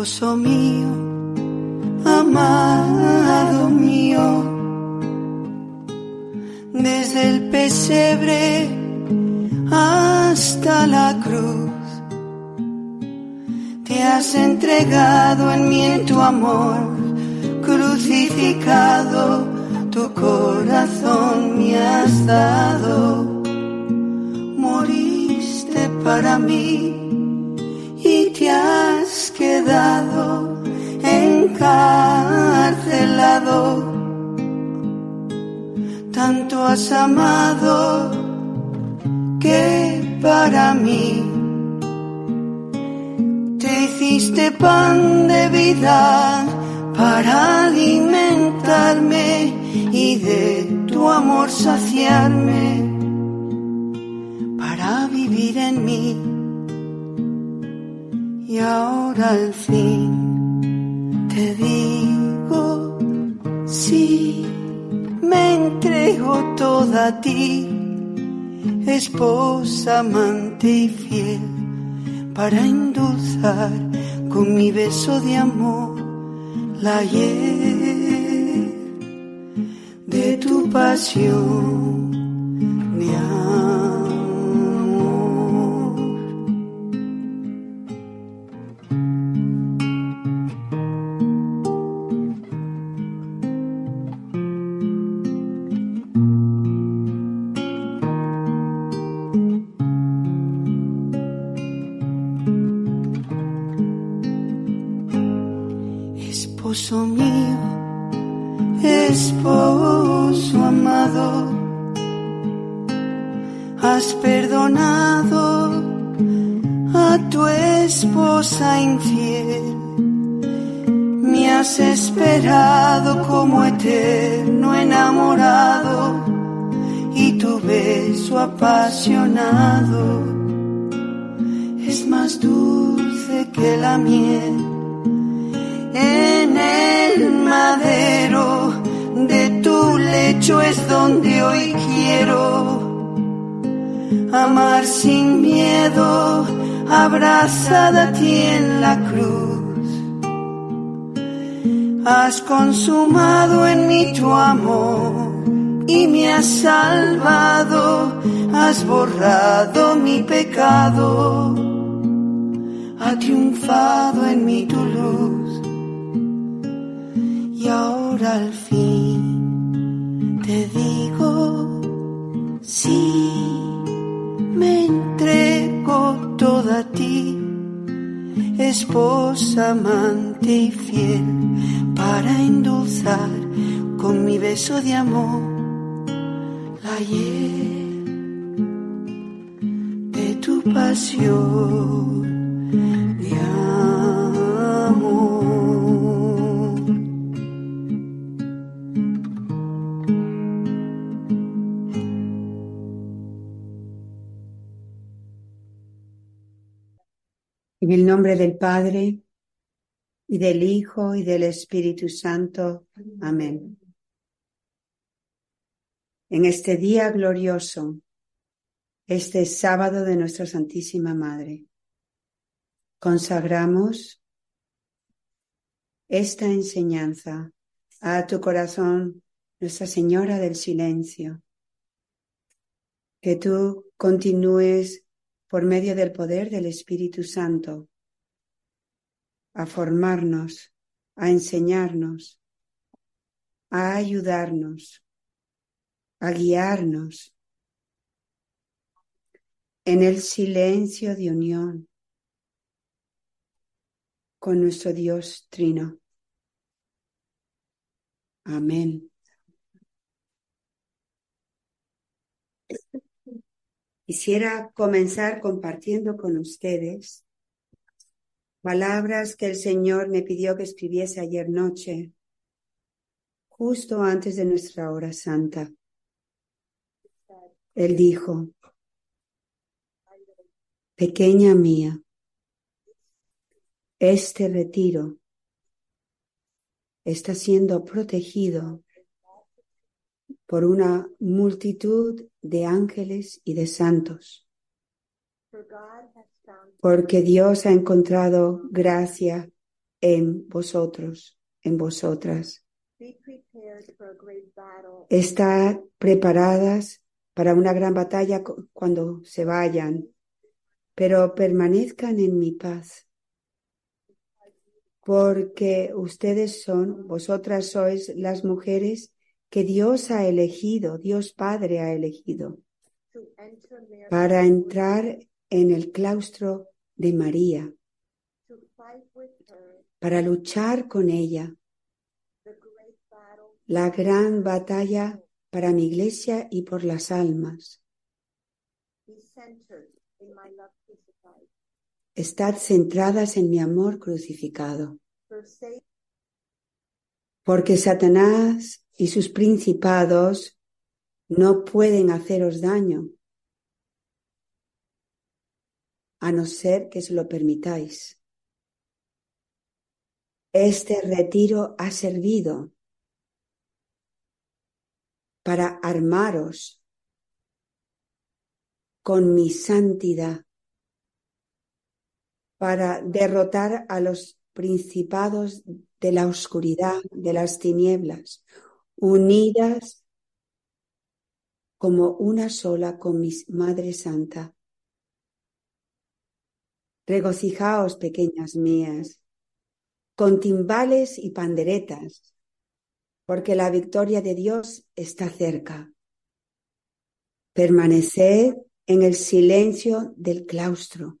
mío, amado mío, desde el pesebre hasta la cruz. Te has entregado en mí en tu amor, crucificado, tu corazón me has dado. Moriste para mí encarcelado. Tanto has amado que para mí te hiciste pan de vida para alimentarme y de tu amor saciarme para vivir en mí. Y ahora al fin te digo, sí, me entrego toda a ti, esposa, amante y fiel, para endulzar con mi beso de amor la hiel de tu pasión, mi amor. Abrazada a ti en la cruz. Has consumado en mí tu amor y me has salvado, has borrado mi pecado, ha triunfado en mí tu luz. Y ahora al fin te digo, sí, me entrego toda a ti, esposa, amante y fiel, para endulzar con mi beso de amor la hiel de tu pasión En el nombre del Padre, y del Hijo, y del Espíritu Santo. Amén. En este día glorioso, este sábado de nuestra Santísima Madre, consagramos esta enseñanza a tu corazón, Nuestra Señora del Silencio. Que tú continúes por medio del poder del Espíritu Santo, a formarnos, a enseñarnos, a ayudarnos, a guiarnos en el silencio de unión con nuestro Dios Trino. Amén. Quisiera comenzar compartiendo con ustedes palabras que el Señor me pidió que escribiese ayer noche, justo antes de nuestra hora santa. Él dijo, pequeña mía, este retiro está siendo protegido por una multitud de ángeles y de santos, porque Dios ha encontrado gracia en vosotros, en vosotras. Estad preparadas para una gran batalla cu- cuando se vayan, pero permanezcan en mi paz, porque ustedes son, vosotras sois las mujeres que Dios ha elegido, Dios Padre ha elegido, para entrar en el claustro de María, para luchar con ella. la gran batalla para mi iglesia y por las almas. Estad centradas en mi amor crucificado, porque Satanás y sus principados no pueden haceros daño, a no ser que se lo permitáis. Este retiro ha servido para armaros con mi santidad, para derrotar a los principados de la oscuridad, de las tinieblas, unidas como una sola con mi Madre Santa. Regocijaos, pequeñas mías, con timbales y panderetas, porque la victoria de Dios está cerca. Permaneced en el silencio del claustro,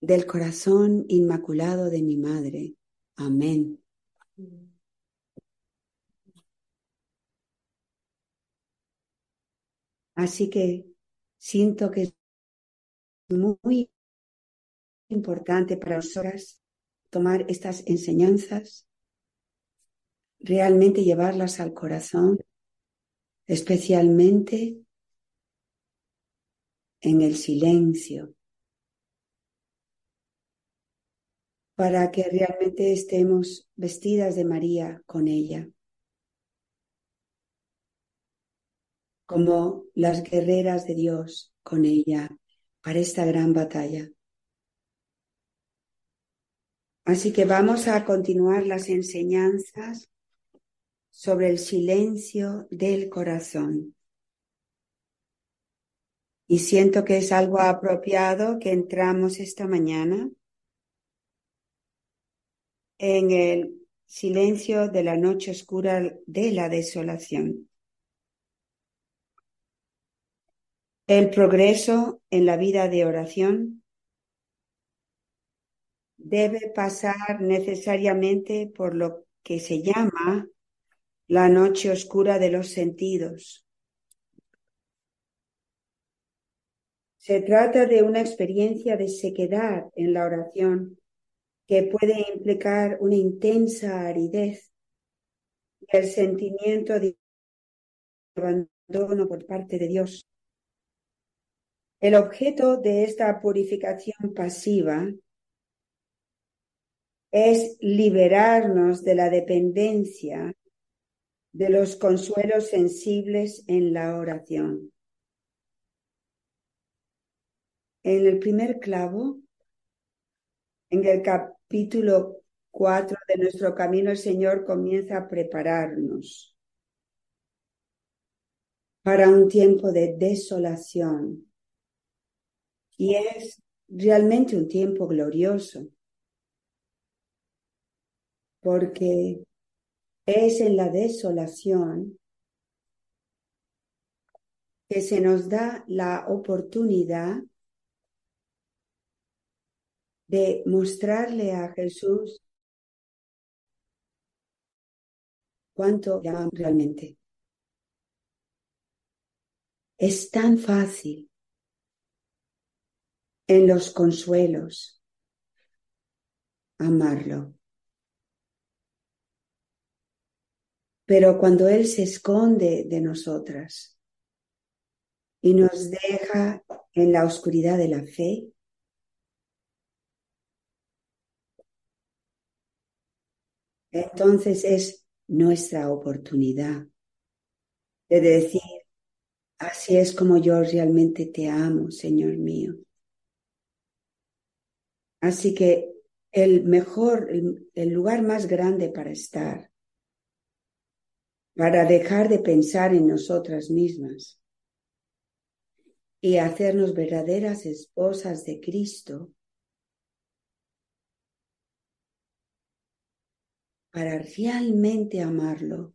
del corazón inmaculado de mi Madre. Amén. Así que siento que es muy importante para nosotras tomar estas enseñanzas, realmente llevarlas al corazón, especialmente en el silencio, para que realmente estemos vestidas de María con ella, como las guerreras de Dios con ella para esta gran batalla. Así que vamos a continuar las enseñanzas sobre el silencio del corazón. Y siento que es algo apropiado que entramos esta mañana en el silencio de la noche oscura de la desolación. El progreso en la vida de oración debe pasar necesariamente por lo que se llama la noche oscura de los sentidos. Se trata de una experiencia de sequedad en la oración que puede implicar una intensa aridez y el sentimiento de abandono por parte de Dios. El objeto de esta purificación pasiva es liberarnos de la dependencia de los consuelos sensibles en la oración. En el primer clavo, en el capítulo 4 de nuestro camino, el Señor comienza a prepararnos para un tiempo de desolación. Y es realmente un tiempo glorioso, porque es en la desolación que se nos da la oportunidad de mostrarle a Jesús cuánto le amamos realmente. Es tan fácil en los consuelos amarlo. Pero cuando Él se esconde de nosotras y nos deja en la oscuridad de la fe, entonces es nuestra oportunidad de decir, así es como yo realmente te amo, Señor mío. Así que el mejor, el, lugar más grande para estar, para dejar de pensar en nosotras mismas y hacernos verdaderas esposas de Cristo para realmente amarlo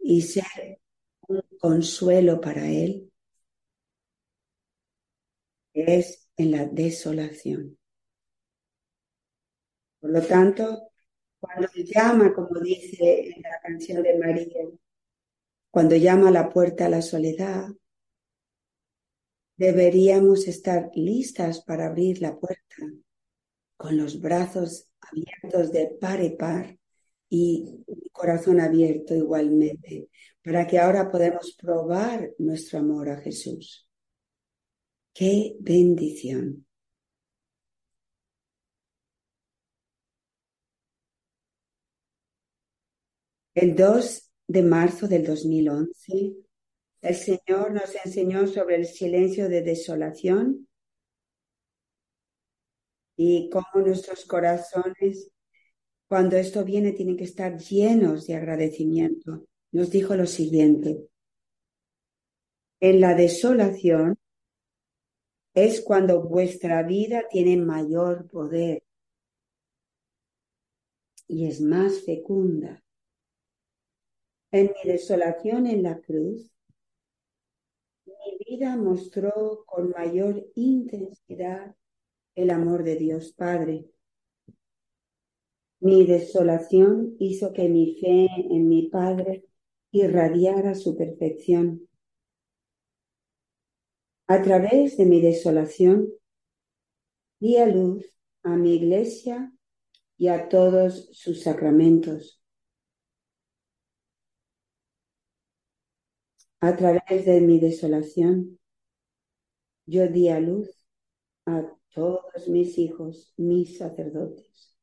y ser un consuelo para Él es en la desolación. Por lo tanto, cuando llama, como dice en la canción de María, cuando llama la puerta a la soledad, deberíamos estar listas para abrir la puerta con los brazos abiertos de par y par y corazón abierto igualmente, para que ahora podamos probar nuestro amor a Jesús. ¡Qué bendición! El 2 de marzo del 2011, el Señor nos enseñó sobre el silencio de desolación y cómo nuestros corazones, cuando esto viene, tienen que estar llenos de agradecimiento. Nos dijo lo siguiente, en la desolación es cuando vuestra vida tiene mayor poder y es más fecunda. En mi desolación en la cruz, mi vida mostró con mayor intensidad el amor de Dios Padre. Mi desolación hizo que mi fe en mi Padre irradiara su perfección. A través de mi desolación, di a luz a mi iglesia y a todos sus sacramentos. A través de mi desolación, yo di a luz a todos mis hijos, mis sacerdotes.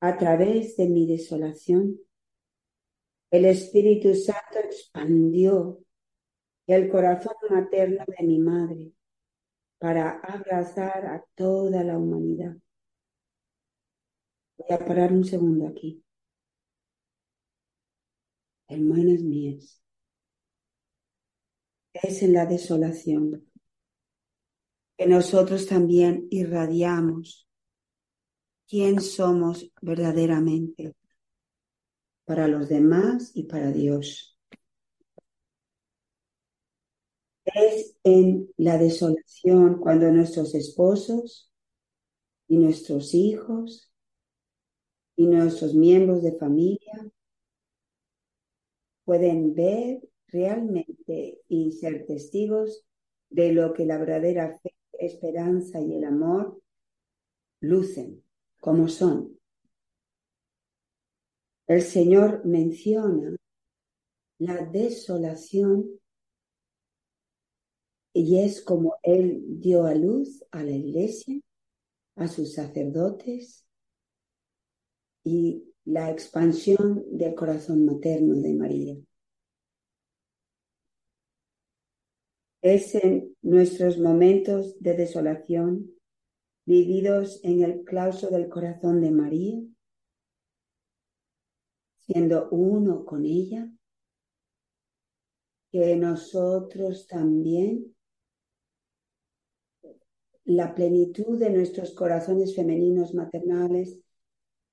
A través de mi desolación, el Espíritu Santo expandió el corazón materno de mi madre para abrazar a toda la humanidad. Voy a parar un segundo aquí. Hermanas mías, es en la desolación que nosotros también irradiamos quién somos verdaderamente para los demás y para Dios. Es en la desolación cuando nuestros esposos y nuestros hijos y nuestros miembros de familia pueden ver realmente y ser testigos de lo que la verdadera fe, esperanza y el amor lucen, como son. El Señor menciona la desolación y es como Él dio a luz a la iglesia, a sus sacerdotes y la expansión del corazón materno de María. Es en nuestros momentos de desolación, vividos en el claustro del corazón de María, siendo uno con ella, que nosotros también, la plenitud de nuestros corazones femeninos maternales,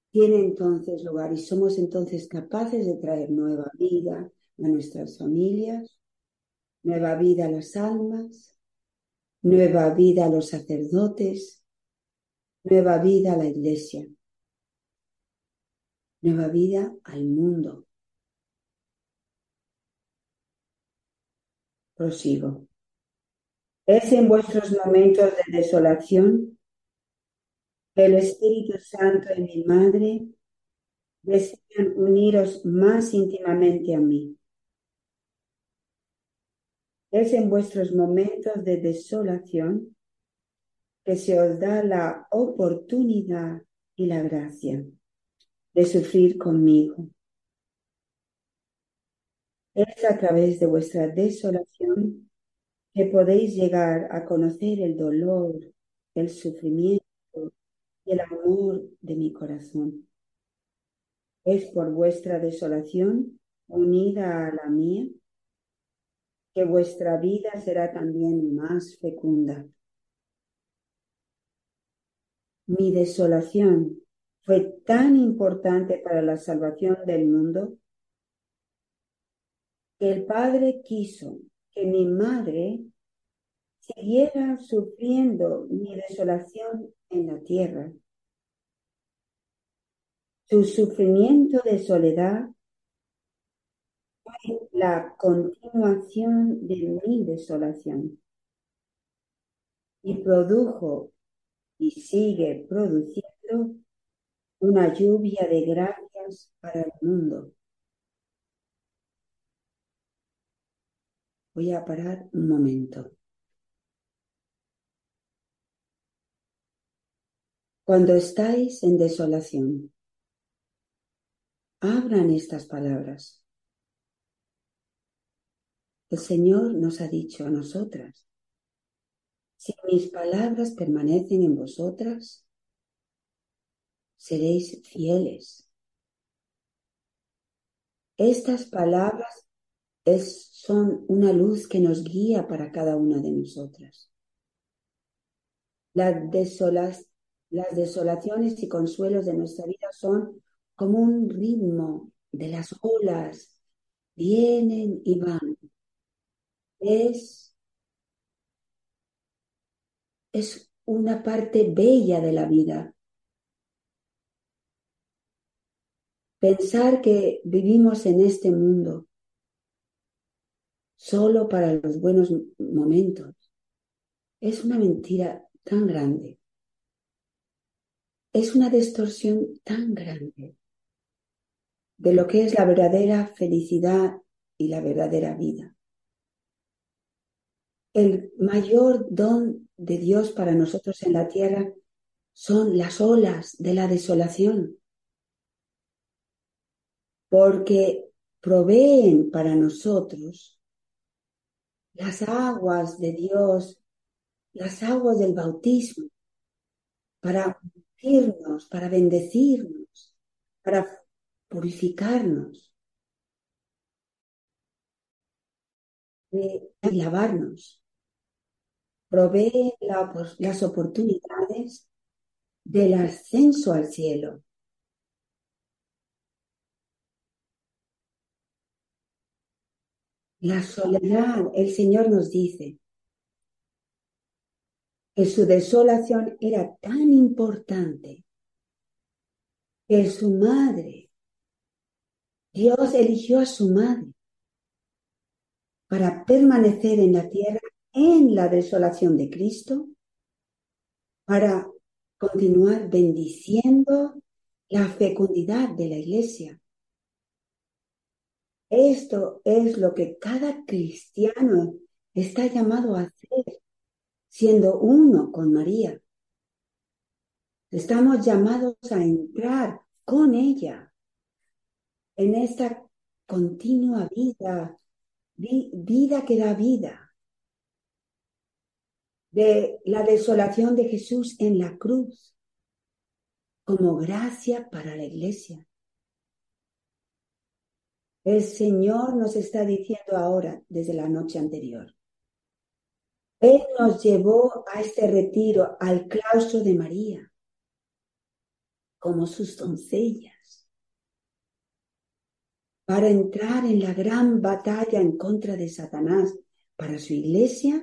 tiene entonces lugar y somos entonces capaces de traer nueva vida a nuestras familias, nueva vida a las almas, nueva vida a los sacerdotes, nueva vida a la iglesia, nueva vida al mundo. Prosigo. Es en vuestros momentos de desolación que el Espíritu Santo y mi Madre desean uniros más íntimamente a mí. Es en vuestros momentos de desolación que se os da la oportunidad y la gracia de sufrir conmigo. Es a través de vuestra desolación que podéis llegar a conocer el dolor, el sufrimiento y el amor de mi corazón. Es por vuestra desolación unida a la mía que vuestra vida será también más fecunda. Mi desolación fue tan importante para la salvación del mundo que el Padre quiso que mi madre siguiera sufriendo mi desolación en la tierra. Su sufrimiento de soledad fue la continuación de mi desolación y produjo y sigue produciendo una lluvia de gracias para el mundo. Voy a parar un momento. Cuando estáis en desolación, abran estas palabras. El Señor nos ha dicho a nosotras, si mis palabras permanecen en vosotras, seréis fieles. Estas palabras son una luz que nos guía para cada una de nosotras. Las, las desolaciones y consuelos de nuestra vida son como un ritmo de las olas, vienen y van. Es, es una parte bella de la vida. Pensar que vivimos en este mundo solo para los buenos momentos es una mentira tan grande. Es una distorsión tan grande de lo que es la verdadera felicidad y la verdadera vida. El mayor don de Dios para nosotros en la tierra son las olas de la desolación, porque proveen para nosotros las aguas de Dios, las aguas del bautismo, para ungirnos, para bendecirnos, para purificarnos y lavarnos. Provee las oportunidades del ascenso al cielo. La soledad, el Señor nos dice que su desolación era tan importante que su madre, Dios eligió a su madre para permanecer en la tierra en la desolación de Cristo, para continuar bendiciendo la fecundidad de la iglesia esto es lo que cada cristiano está llamado a hacer, siendo uno con María. Estamos llamados a entrar con ella en esta continua vida, vida que da vida, de la desolación de Jesús en la cruz, como gracia para la iglesia. El Señor nos está diciendo ahora, desde la noche anterior. Él nos llevó a este retiro, al claustro de María, como sus doncellas, para entrar en la gran batalla en contra de Satanás, para su iglesia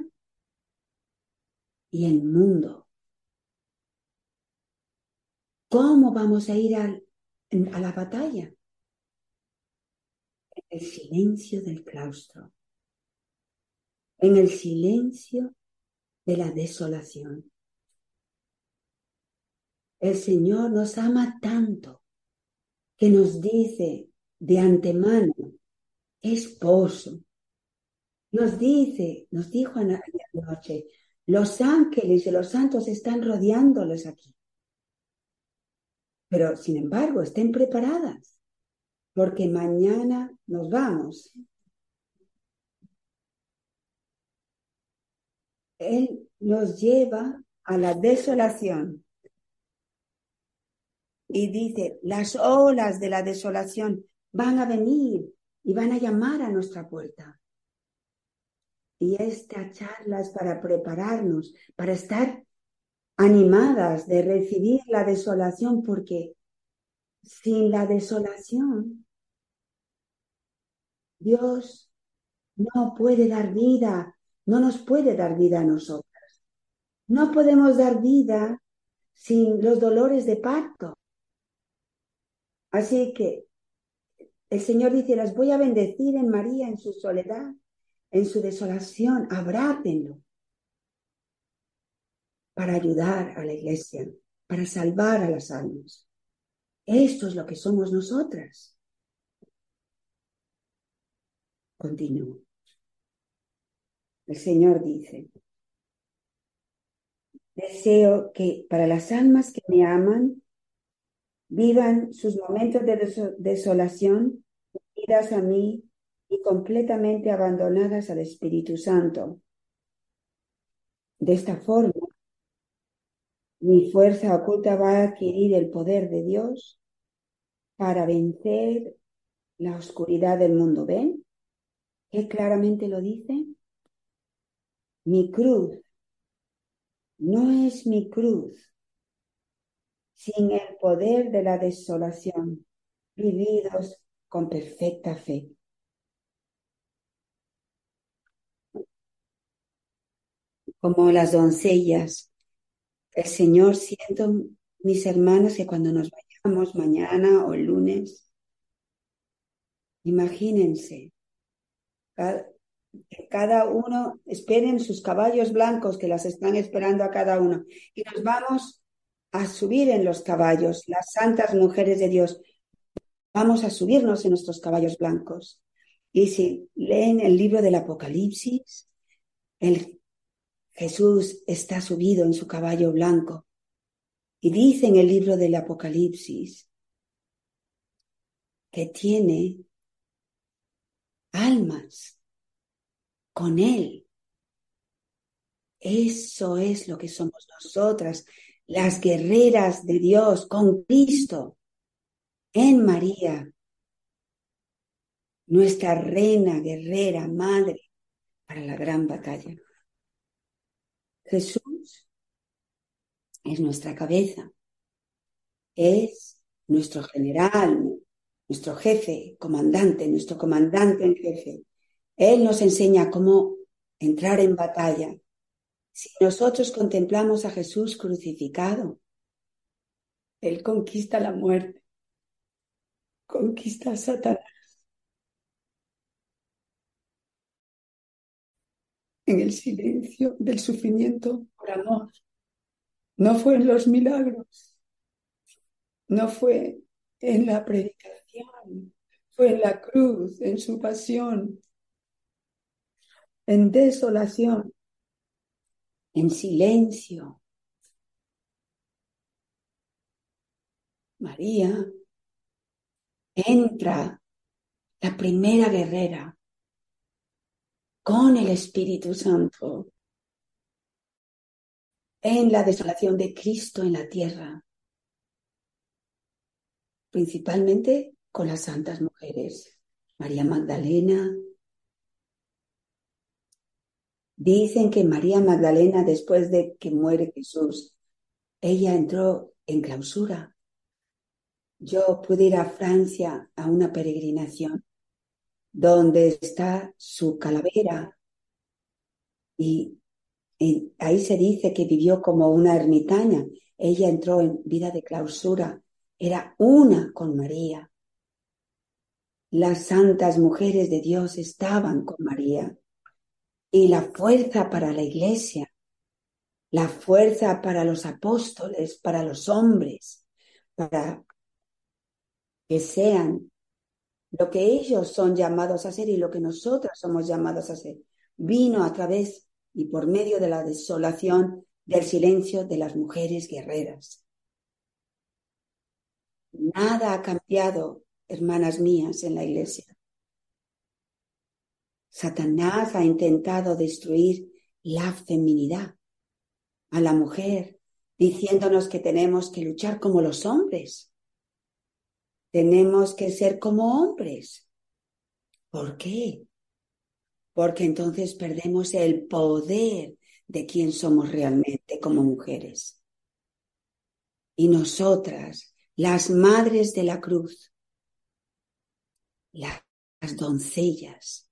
y el mundo. ¿Cómo vamos a ir a la batalla? El silencio del claustro, en el silencio de la desolación. El Señor nos ama tanto que nos dice de antemano, esposo, nos dice, nos dijo anoche, los ángeles y los santos están rodeándolos aquí. Pero, sin embargo, estén preparadas porque mañana nos vamos. Él nos lleva a la desolación. Y dice, las olas de la desolación van a venir y van a llamar a nuestra puerta. Y esta charla es para prepararnos, para estar animadas de recibir la desolación, porque sin la desolación, Dios no puede dar vida, no nos puede dar vida a nosotras. No podemos dar vida sin los dolores de parto. Así que el Señor dice, las voy a bendecir en María, en su soledad, en su desolación, abrátenlo para ayudar a la iglesia, para salvar a las almas. Esto es lo que somos nosotras. Continúo. El Señor dice, deseo que para las almas que me aman, vivan sus momentos de desolación unidas a mí y completamente abandonadas al Espíritu Santo. De esta forma, mi fuerza oculta va a adquirir el poder de Dios para vencer la oscuridad del mundo. ¿Ven? ¿Qué claramente lo dice? Mi cruz no es mi cruz sin el poder de la desolación, vividos con perfecta fe. Como las doncellas, el Señor siento, mis hermanos, que cuando nos vayamos mañana o el lunes, imagínense, cada uno esperen sus caballos blancos que las están esperando a cada uno y nos vamos a subir en los caballos, las santas mujeres de Dios. Vamos a subirnos en nuestros caballos blancos. Y si leen el libro del Apocalipsis, el Jesús está subido en su caballo blanco. Y dice en el libro del Apocalipsis que tiene almas con Él. Eso es lo que somos nosotras, las guerreras de Dios con Cristo en María, nuestra reina, guerrera, madre para la gran batalla. Jesús es nuestra cabeza, es nuestro general, nuestro jefe, comandante, nuestro comandante en jefe. Él nos enseña cómo entrar en batalla, si nosotros contemplamos a Jesús crucificado, Él conquista la muerte, conquista a Satanás. En el silencio del sufrimiento por amor. No fue en los milagros, no fue en la predicación, fue en la cruz, en su pasión, en desolación, en silencio. María entra la primera guerrera con el Espíritu Santo en la desolación de Cristo en la tierra, principalmente con las santas mujeres, María Magdalena, Dicen que María Magdalena, después de que muere Jesús, ella entró en clausura. Yo pude ir a Francia a una peregrinación donde está su calavera y, ahí se dice que vivió como una ermitaña. Ella entró en vida de clausura, era una con María. Las santas mujeres de Dios estaban con María y la fuerza para la iglesia, la fuerza para los apóstoles, para los hombres, para que sean lo que ellos son llamados a ser y lo que nosotros somos llamados a ser. Vino a través y por medio de la desolación del silencio de las mujeres guerreras. Nada ha cambiado, hermanas mías, en la iglesia. Satanás ha intentado destruir la feminidad, a la mujer, diciéndonos que tenemos que luchar como los hombres. Tenemos que ser como hombres. ¿Por qué? Porque entonces perdemos el poder de quién somos realmente como mujeres. Y nosotras, las madres de la cruz, las doncellas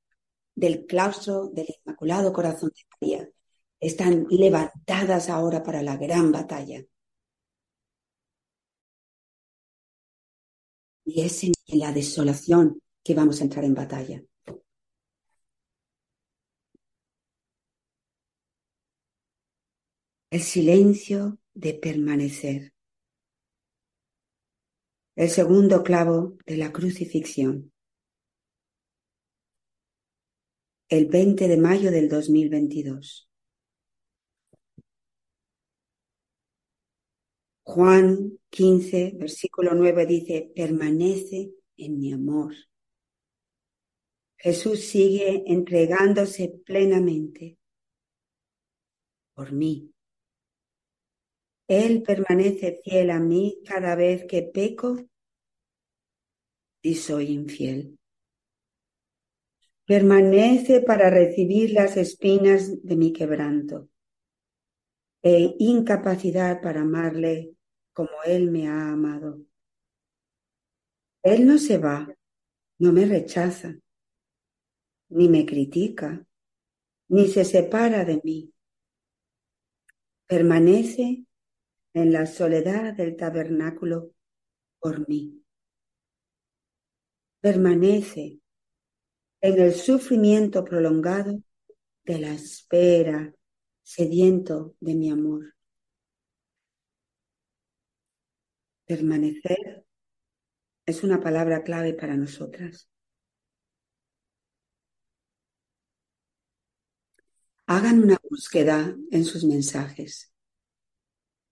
del claustro del Inmaculado Corazón de María, están levantadas ahora para la gran batalla. Y es en la desolación que vamos a entrar en batalla. El silencio de permanecer. El segundo clavo de la crucifixión. El 20 de mayo del 2022. Juan 15, versículo 9 dice, permanece en mi amor. Jesús sigue entregándose plenamente por mí. Él permanece fiel a mí cada vez que peco y soy infiel. Permanece para recibir las espinas de mi quebranto e incapacidad para amarle como Él me ha amado. Él no se va, no me rechaza, ni me critica, ni se separa de mí. Permanece en la soledad del tabernáculo por mí. Permanece en el sufrimiento prolongado de la espera sediento de mi amor. Permanecer es una palabra clave para nosotras. Hagan una búsqueda en sus mensajes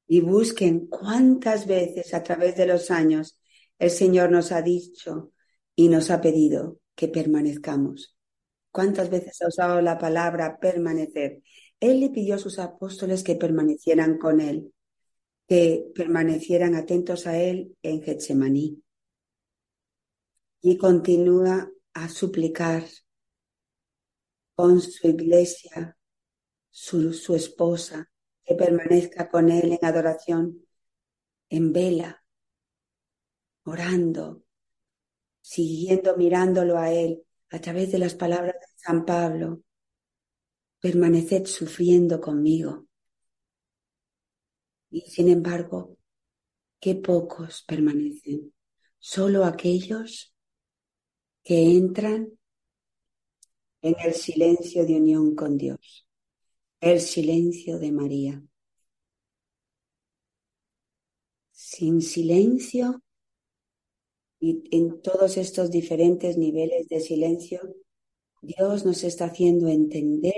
y busquen cuántas veces a través de los años el Señor nos ha dicho y nos ha pedido que permanezcamos. ¿Cuántas veces ha usado la palabra permanecer? Él le pidió a sus apóstoles que permanecieran con él, que permanecieran atentos a él en Getsemaní. Y continúa a suplicar con su iglesia, su, su esposa, que permanezca con él en adoración, en vela, orando, siguiendo mirándolo a él a través de las palabras de San Pablo permaneced sufriendo conmigo. Y sin embargo, qué pocos permanecen, solo aquellos que entran en el silencio de unión con Dios, el silencio de María. Sin silencio y en todos estos diferentes niveles de silencio, Dios nos está haciendo entender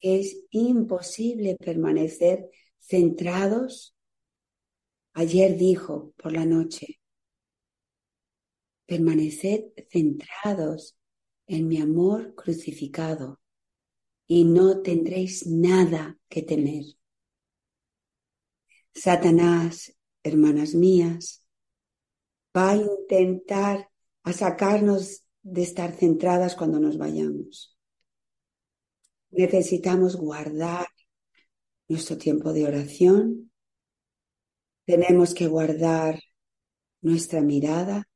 que es imposible permanecer centrados. Ayer dijo por la noche, permaneced centrados en mi amor crucificado y no tendréis nada que temer. Satanás, hermanas mías, va a intentar a sacarnos de estar centradas cuando nos vayamos. Necesitamos guardar nuestro tiempo de oración. Tenemos que guardar nuestra mirada,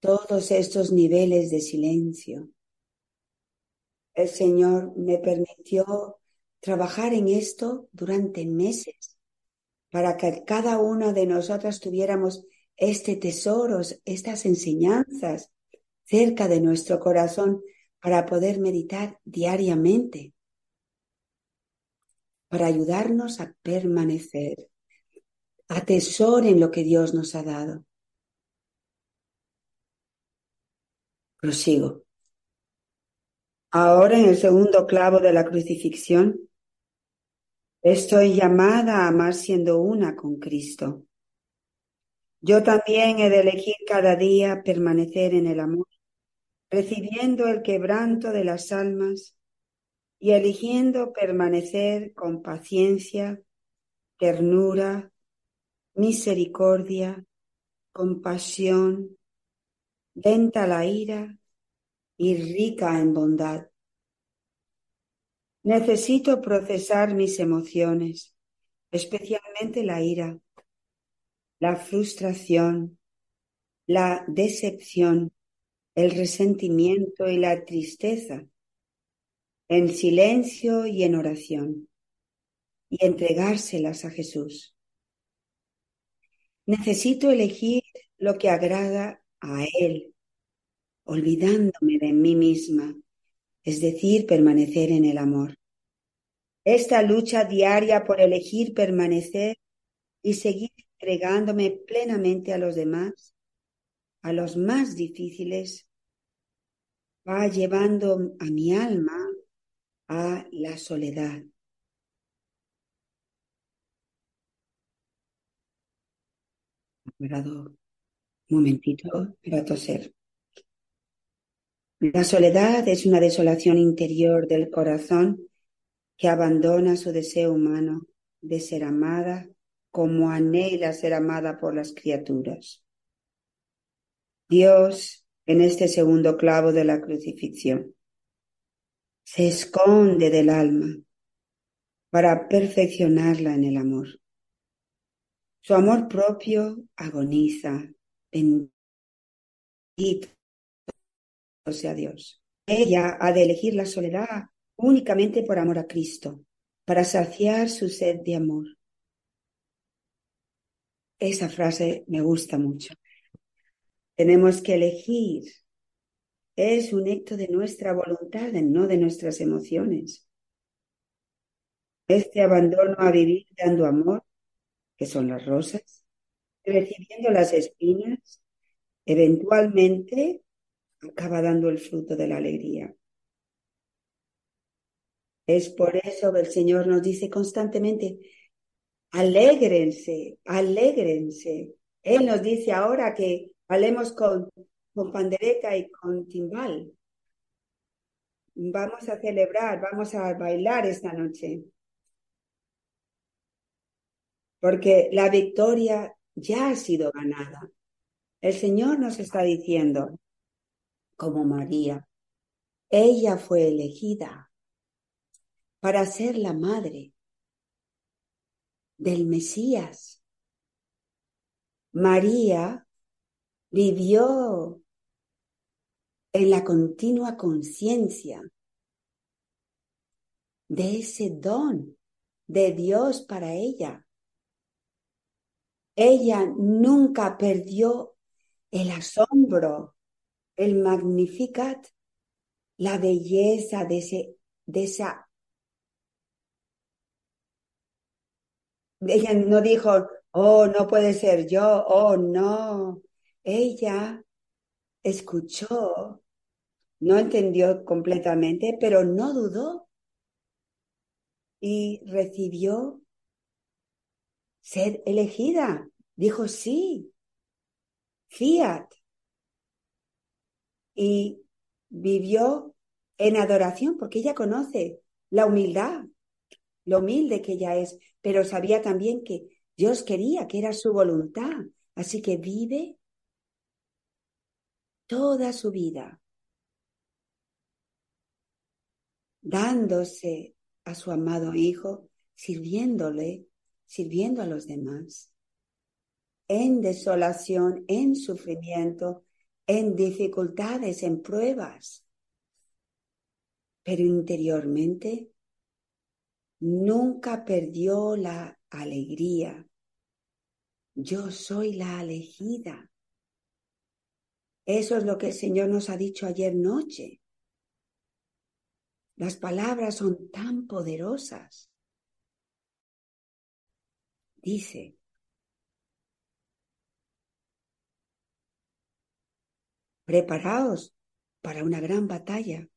todos estos niveles de silencio. El Señor me permitió trabajar en esto durante meses para que cada una de nosotras tuviéramos este tesoro, estas enseñanzas cerca de nuestro corazón para poder meditar diariamente, para ayudarnos a permanecer. Atesoren lo que Dios nos ha dado. Prosigo. Ahora en el segundo clavo de la crucifixión, estoy llamada a amar siendo una con Cristo. Yo también he de elegir cada día permanecer en el amor recibiendo el quebranto de las almas y eligiendo permanecer con paciencia, ternura, misericordia, compasión, lenta la ira y rica en bondad. Necesito procesar mis emociones, especialmente la ira, la frustración, la decepción, el resentimiento y la tristeza, en silencio y en oración, y entregárselas a Jesús. Necesito elegir lo que agrada a Él, olvidándome de mí misma, es decir, permanecer en el amor. Esta lucha diaria por elegir permanecer y seguir entregándome plenamente a los demás, a los más difíciles, va llevando a mi alma a la soledad. un momentito para toser. La soledad es una desolación interior del corazón que abandona su deseo humano de ser amada como anhela ser amada por las criaturas. Dios, en este segundo clavo de la crucifixión, se esconde del alma para perfeccionarla en el amor. Su amor propio agoniza. Bendito sea Dios. Ella ha de elegir la soledad únicamente por amor a Cristo, para saciar su sed de amor. Esa frase me gusta mucho. Tenemos que elegir. Es un acto de nuestra voluntad, no de nuestras emociones. Este abandono a vivir dando amor, que son las rosas, recibiendo las espinas, eventualmente acaba dando el fruto de la alegría. Es por eso que el Señor nos dice constantemente, Alégrense, alégrense. Él nos dice ahora que hablemos con, con pandereta y con timbal. Vamos a celebrar, vamos a bailar esta noche. Porque la victoria ya ha sido ganada. El Señor nos está diciendo, como María, ella fue elegida para ser la madre del Mesías. María vivió en la continua conciencia de ese don de Dios para ella. Ella nunca perdió el asombro, el magnificat, la belleza de, ese, de esa Ella no dijo, oh, no puede ser yo, oh, no. Ella escuchó, no entendió completamente, pero no dudó y recibió ser elegida. Dijo sí, fiat. Y vivió en adoración porque ella conoce la humildad, lo humilde que ella es, pero sabía también que Dios quería, que era su voluntad. Así que vive toda su vida dándose a su amado Hijo, sirviéndole, sirviendo a los demás, en desolación, en sufrimiento, en dificultades, en pruebas, pero interiormente nunca perdió la alegría. Yo soy la elegida. Eso es lo que el Señor nos ha dicho ayer noche. Las palabras son tan poderosas. Dice, preparaos para una gran batalla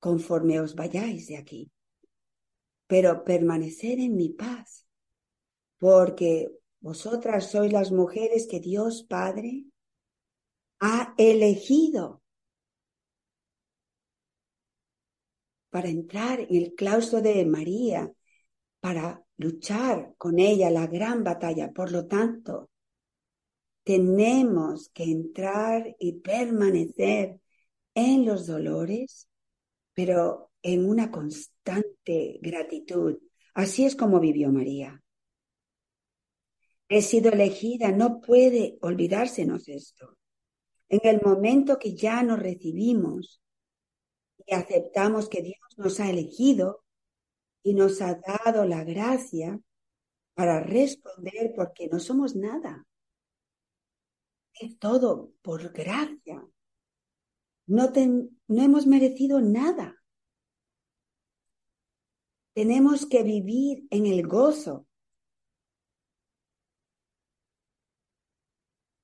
conforme os vayáis de aquí pero permanecer en mi paz, porque vosotras sois las mujeres que Dios Padre ha elegido para entrar en el claustro de María, para luchar con ella la gran batalla. Por lo tanto, tenemos que entrar y permanecer en los dolores, pero en una constante gratitud. Así es como vivió María. He sido elegida, no puede olvidársenos esto. En el momento que ya nos recibimos y aceptamos que Dios nos ha elegido y nos ha dado la gracia para responder porque no somos nada. Es todo por gracia. No, no hemos merecido nada. Tenemos que vivir en el gozo.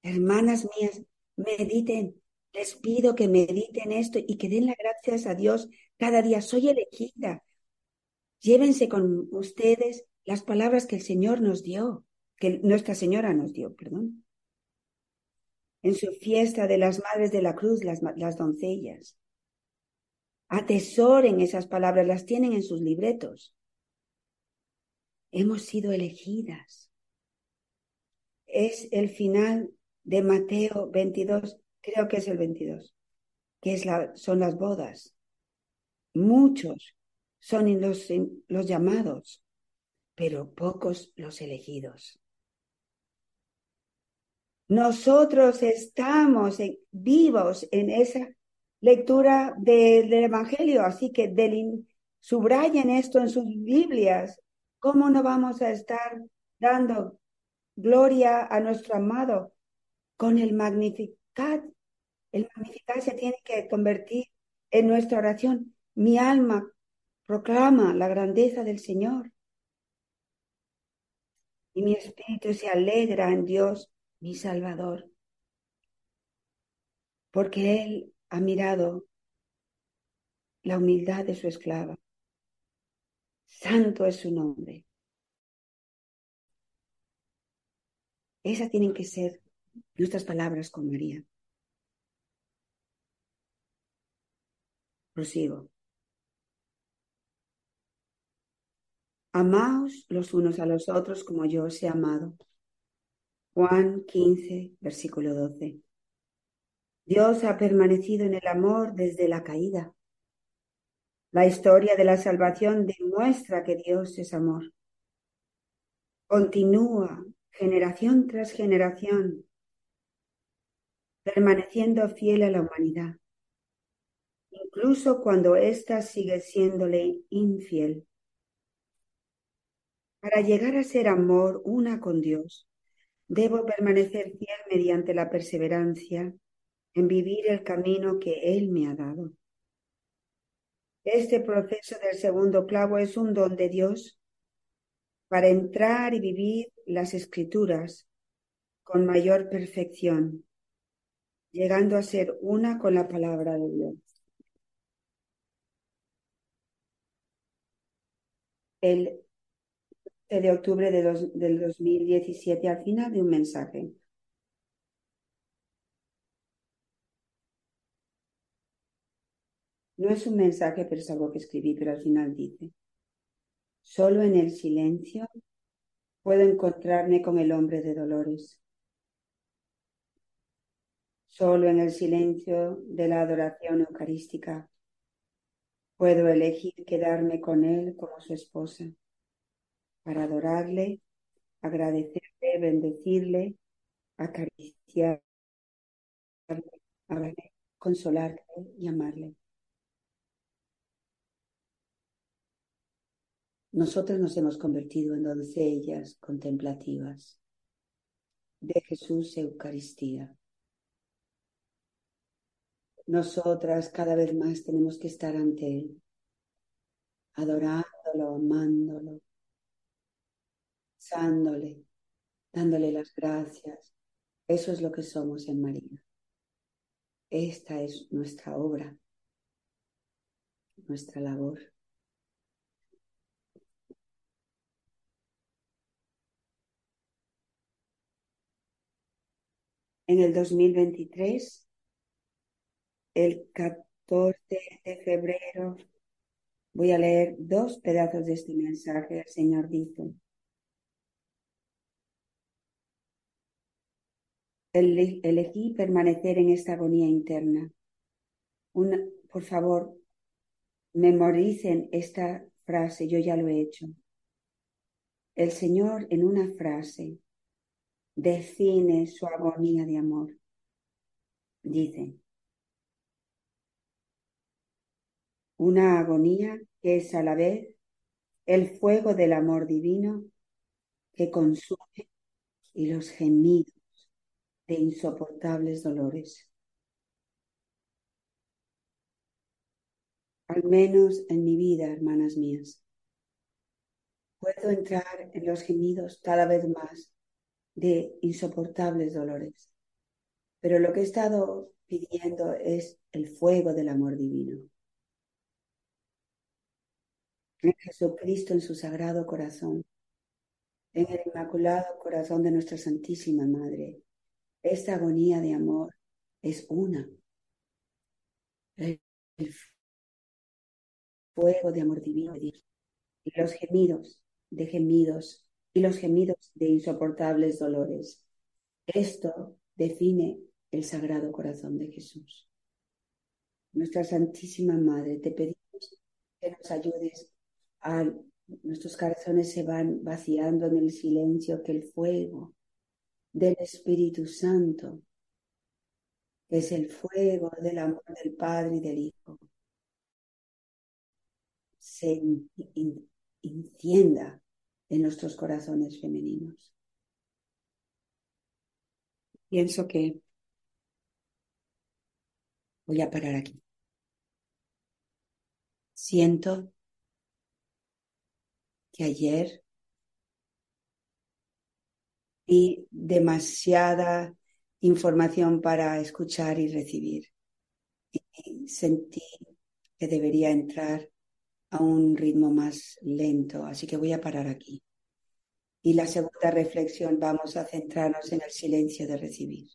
Hermanas mías, mediten, les pido que mediten esto y que den las gracias a Dios cada día. Soy elegida. Llévense con ustedes las palabras que el Señor nos dio, que Nuestra Señora nos dio, perdón. En su fiesta de las Madres de la Cruz, las, las doncellas. Atesoren esas palabras, las tienen en sus libretos. Hemos sido elegidas. Es el final de Mateo 22, creo que es el 22, que es la, son las bodas. Muchos son los, los llamados, pero pocos los elegidos. Nosotros estamos vivos en esa lectura del Evangelio, así que subrayen esto en sus Biblias. ¿Cómo no vamos a estar dando gloria a nuestro amado con el Magnificat? El Magnificat se tiene que convertir en nuestra oración. Mi alma proclama la grandeza del Señor. Y mi espíritu se alegra en Dios, mi Salvador. Porque Él ha mirado la humildad de su esclava. Santo es su nombre. Esas tienen que ser nuestras palabras con María. Prosigo. Amaos los unos a los otros como yo os he amado. Juan 15, versículo 12. Dios ha permanecido en el amor desde la caída. La historia de la salvación demuestra que Dios es amor. Continúa generación tras generación, permaneciendo fiel a la humanidad, incluso cuando ésta sigue siéndole infiel. Para llegar a ser amor una con Dios, debo permanecer fiel mediante la perseverancia en vivir el camino que Él me ha dado. Este proceso del segundo clavo es un don de Dios para entrar y vivir las escrituras con mayor perfección, llegando a ser una con la palabra de Dios. El de octubre de del 2017 al final de un mensaje. No es un mensaje, pero es algo que escribí, pero al final dice, solo en el silencio puedo encontrarme con el hombre de dolores. Solo en el silencio de la adoración eucarística puedo elegir quedarme con él como su esposa, para adorarle, agradecerle, bendecirle, acariciarle, consolarle y amarle. Nosotros nos hemos convertido en doncellas contemplativas de Jesús Eucaristía. Nosotras cada vez más tenemos que estar ante Él, adorándolo, amándolo, sándole, dándole las gracias. Eso es lo que somos en María. Esta es nuestra obra, nuestra labor. En el 2023, el 14 de febrero Voy a leer dos pedazos de este mensaje. El Señor dice, Ele- elegí permanecer en esta agonía interna. Por favor, memoricen esta frase, yo ya lo he hecho. El Señor en una frase define su agonía de amor. Dice, una agonía que es a la vez el fuego del amor divino que consume y los gemidos de insoportables dolores. Al menos en mi vida, hermanas mías, puedo entrar en los gemidos cada vez más de insoportables dolores. Pero lo que he estado pidiendo es el fuego del amor divino. En Jesucristo, en su sagrado corazón, en el inmaculado corazón de nuestra Santísima Madre, esta agonía de amor es una. El, fuego de amor divino. Y los gemidos de gemidos y los gemidos de insoportables dolores. Esto define el sagrado corazón de Jesús. Nuestra Santísima Madre, te pedimos que nos ayudes a nuestros corazones se van vaciando en el silencio, que el fuego del Espíritu Santo, que es el fuego del amor del Padre y del Hijo, se in- in- encienda en nuestros corazones femeninos. Pienso que voy a parar aquí. Siento que ayer di demasiada información para escuchar y recibir. Y sentí que debería entrar a un ritmo más lento, así que voy a parar aquí. Y la segunda reflexión vamos a centrarnos en el silencio de recibir.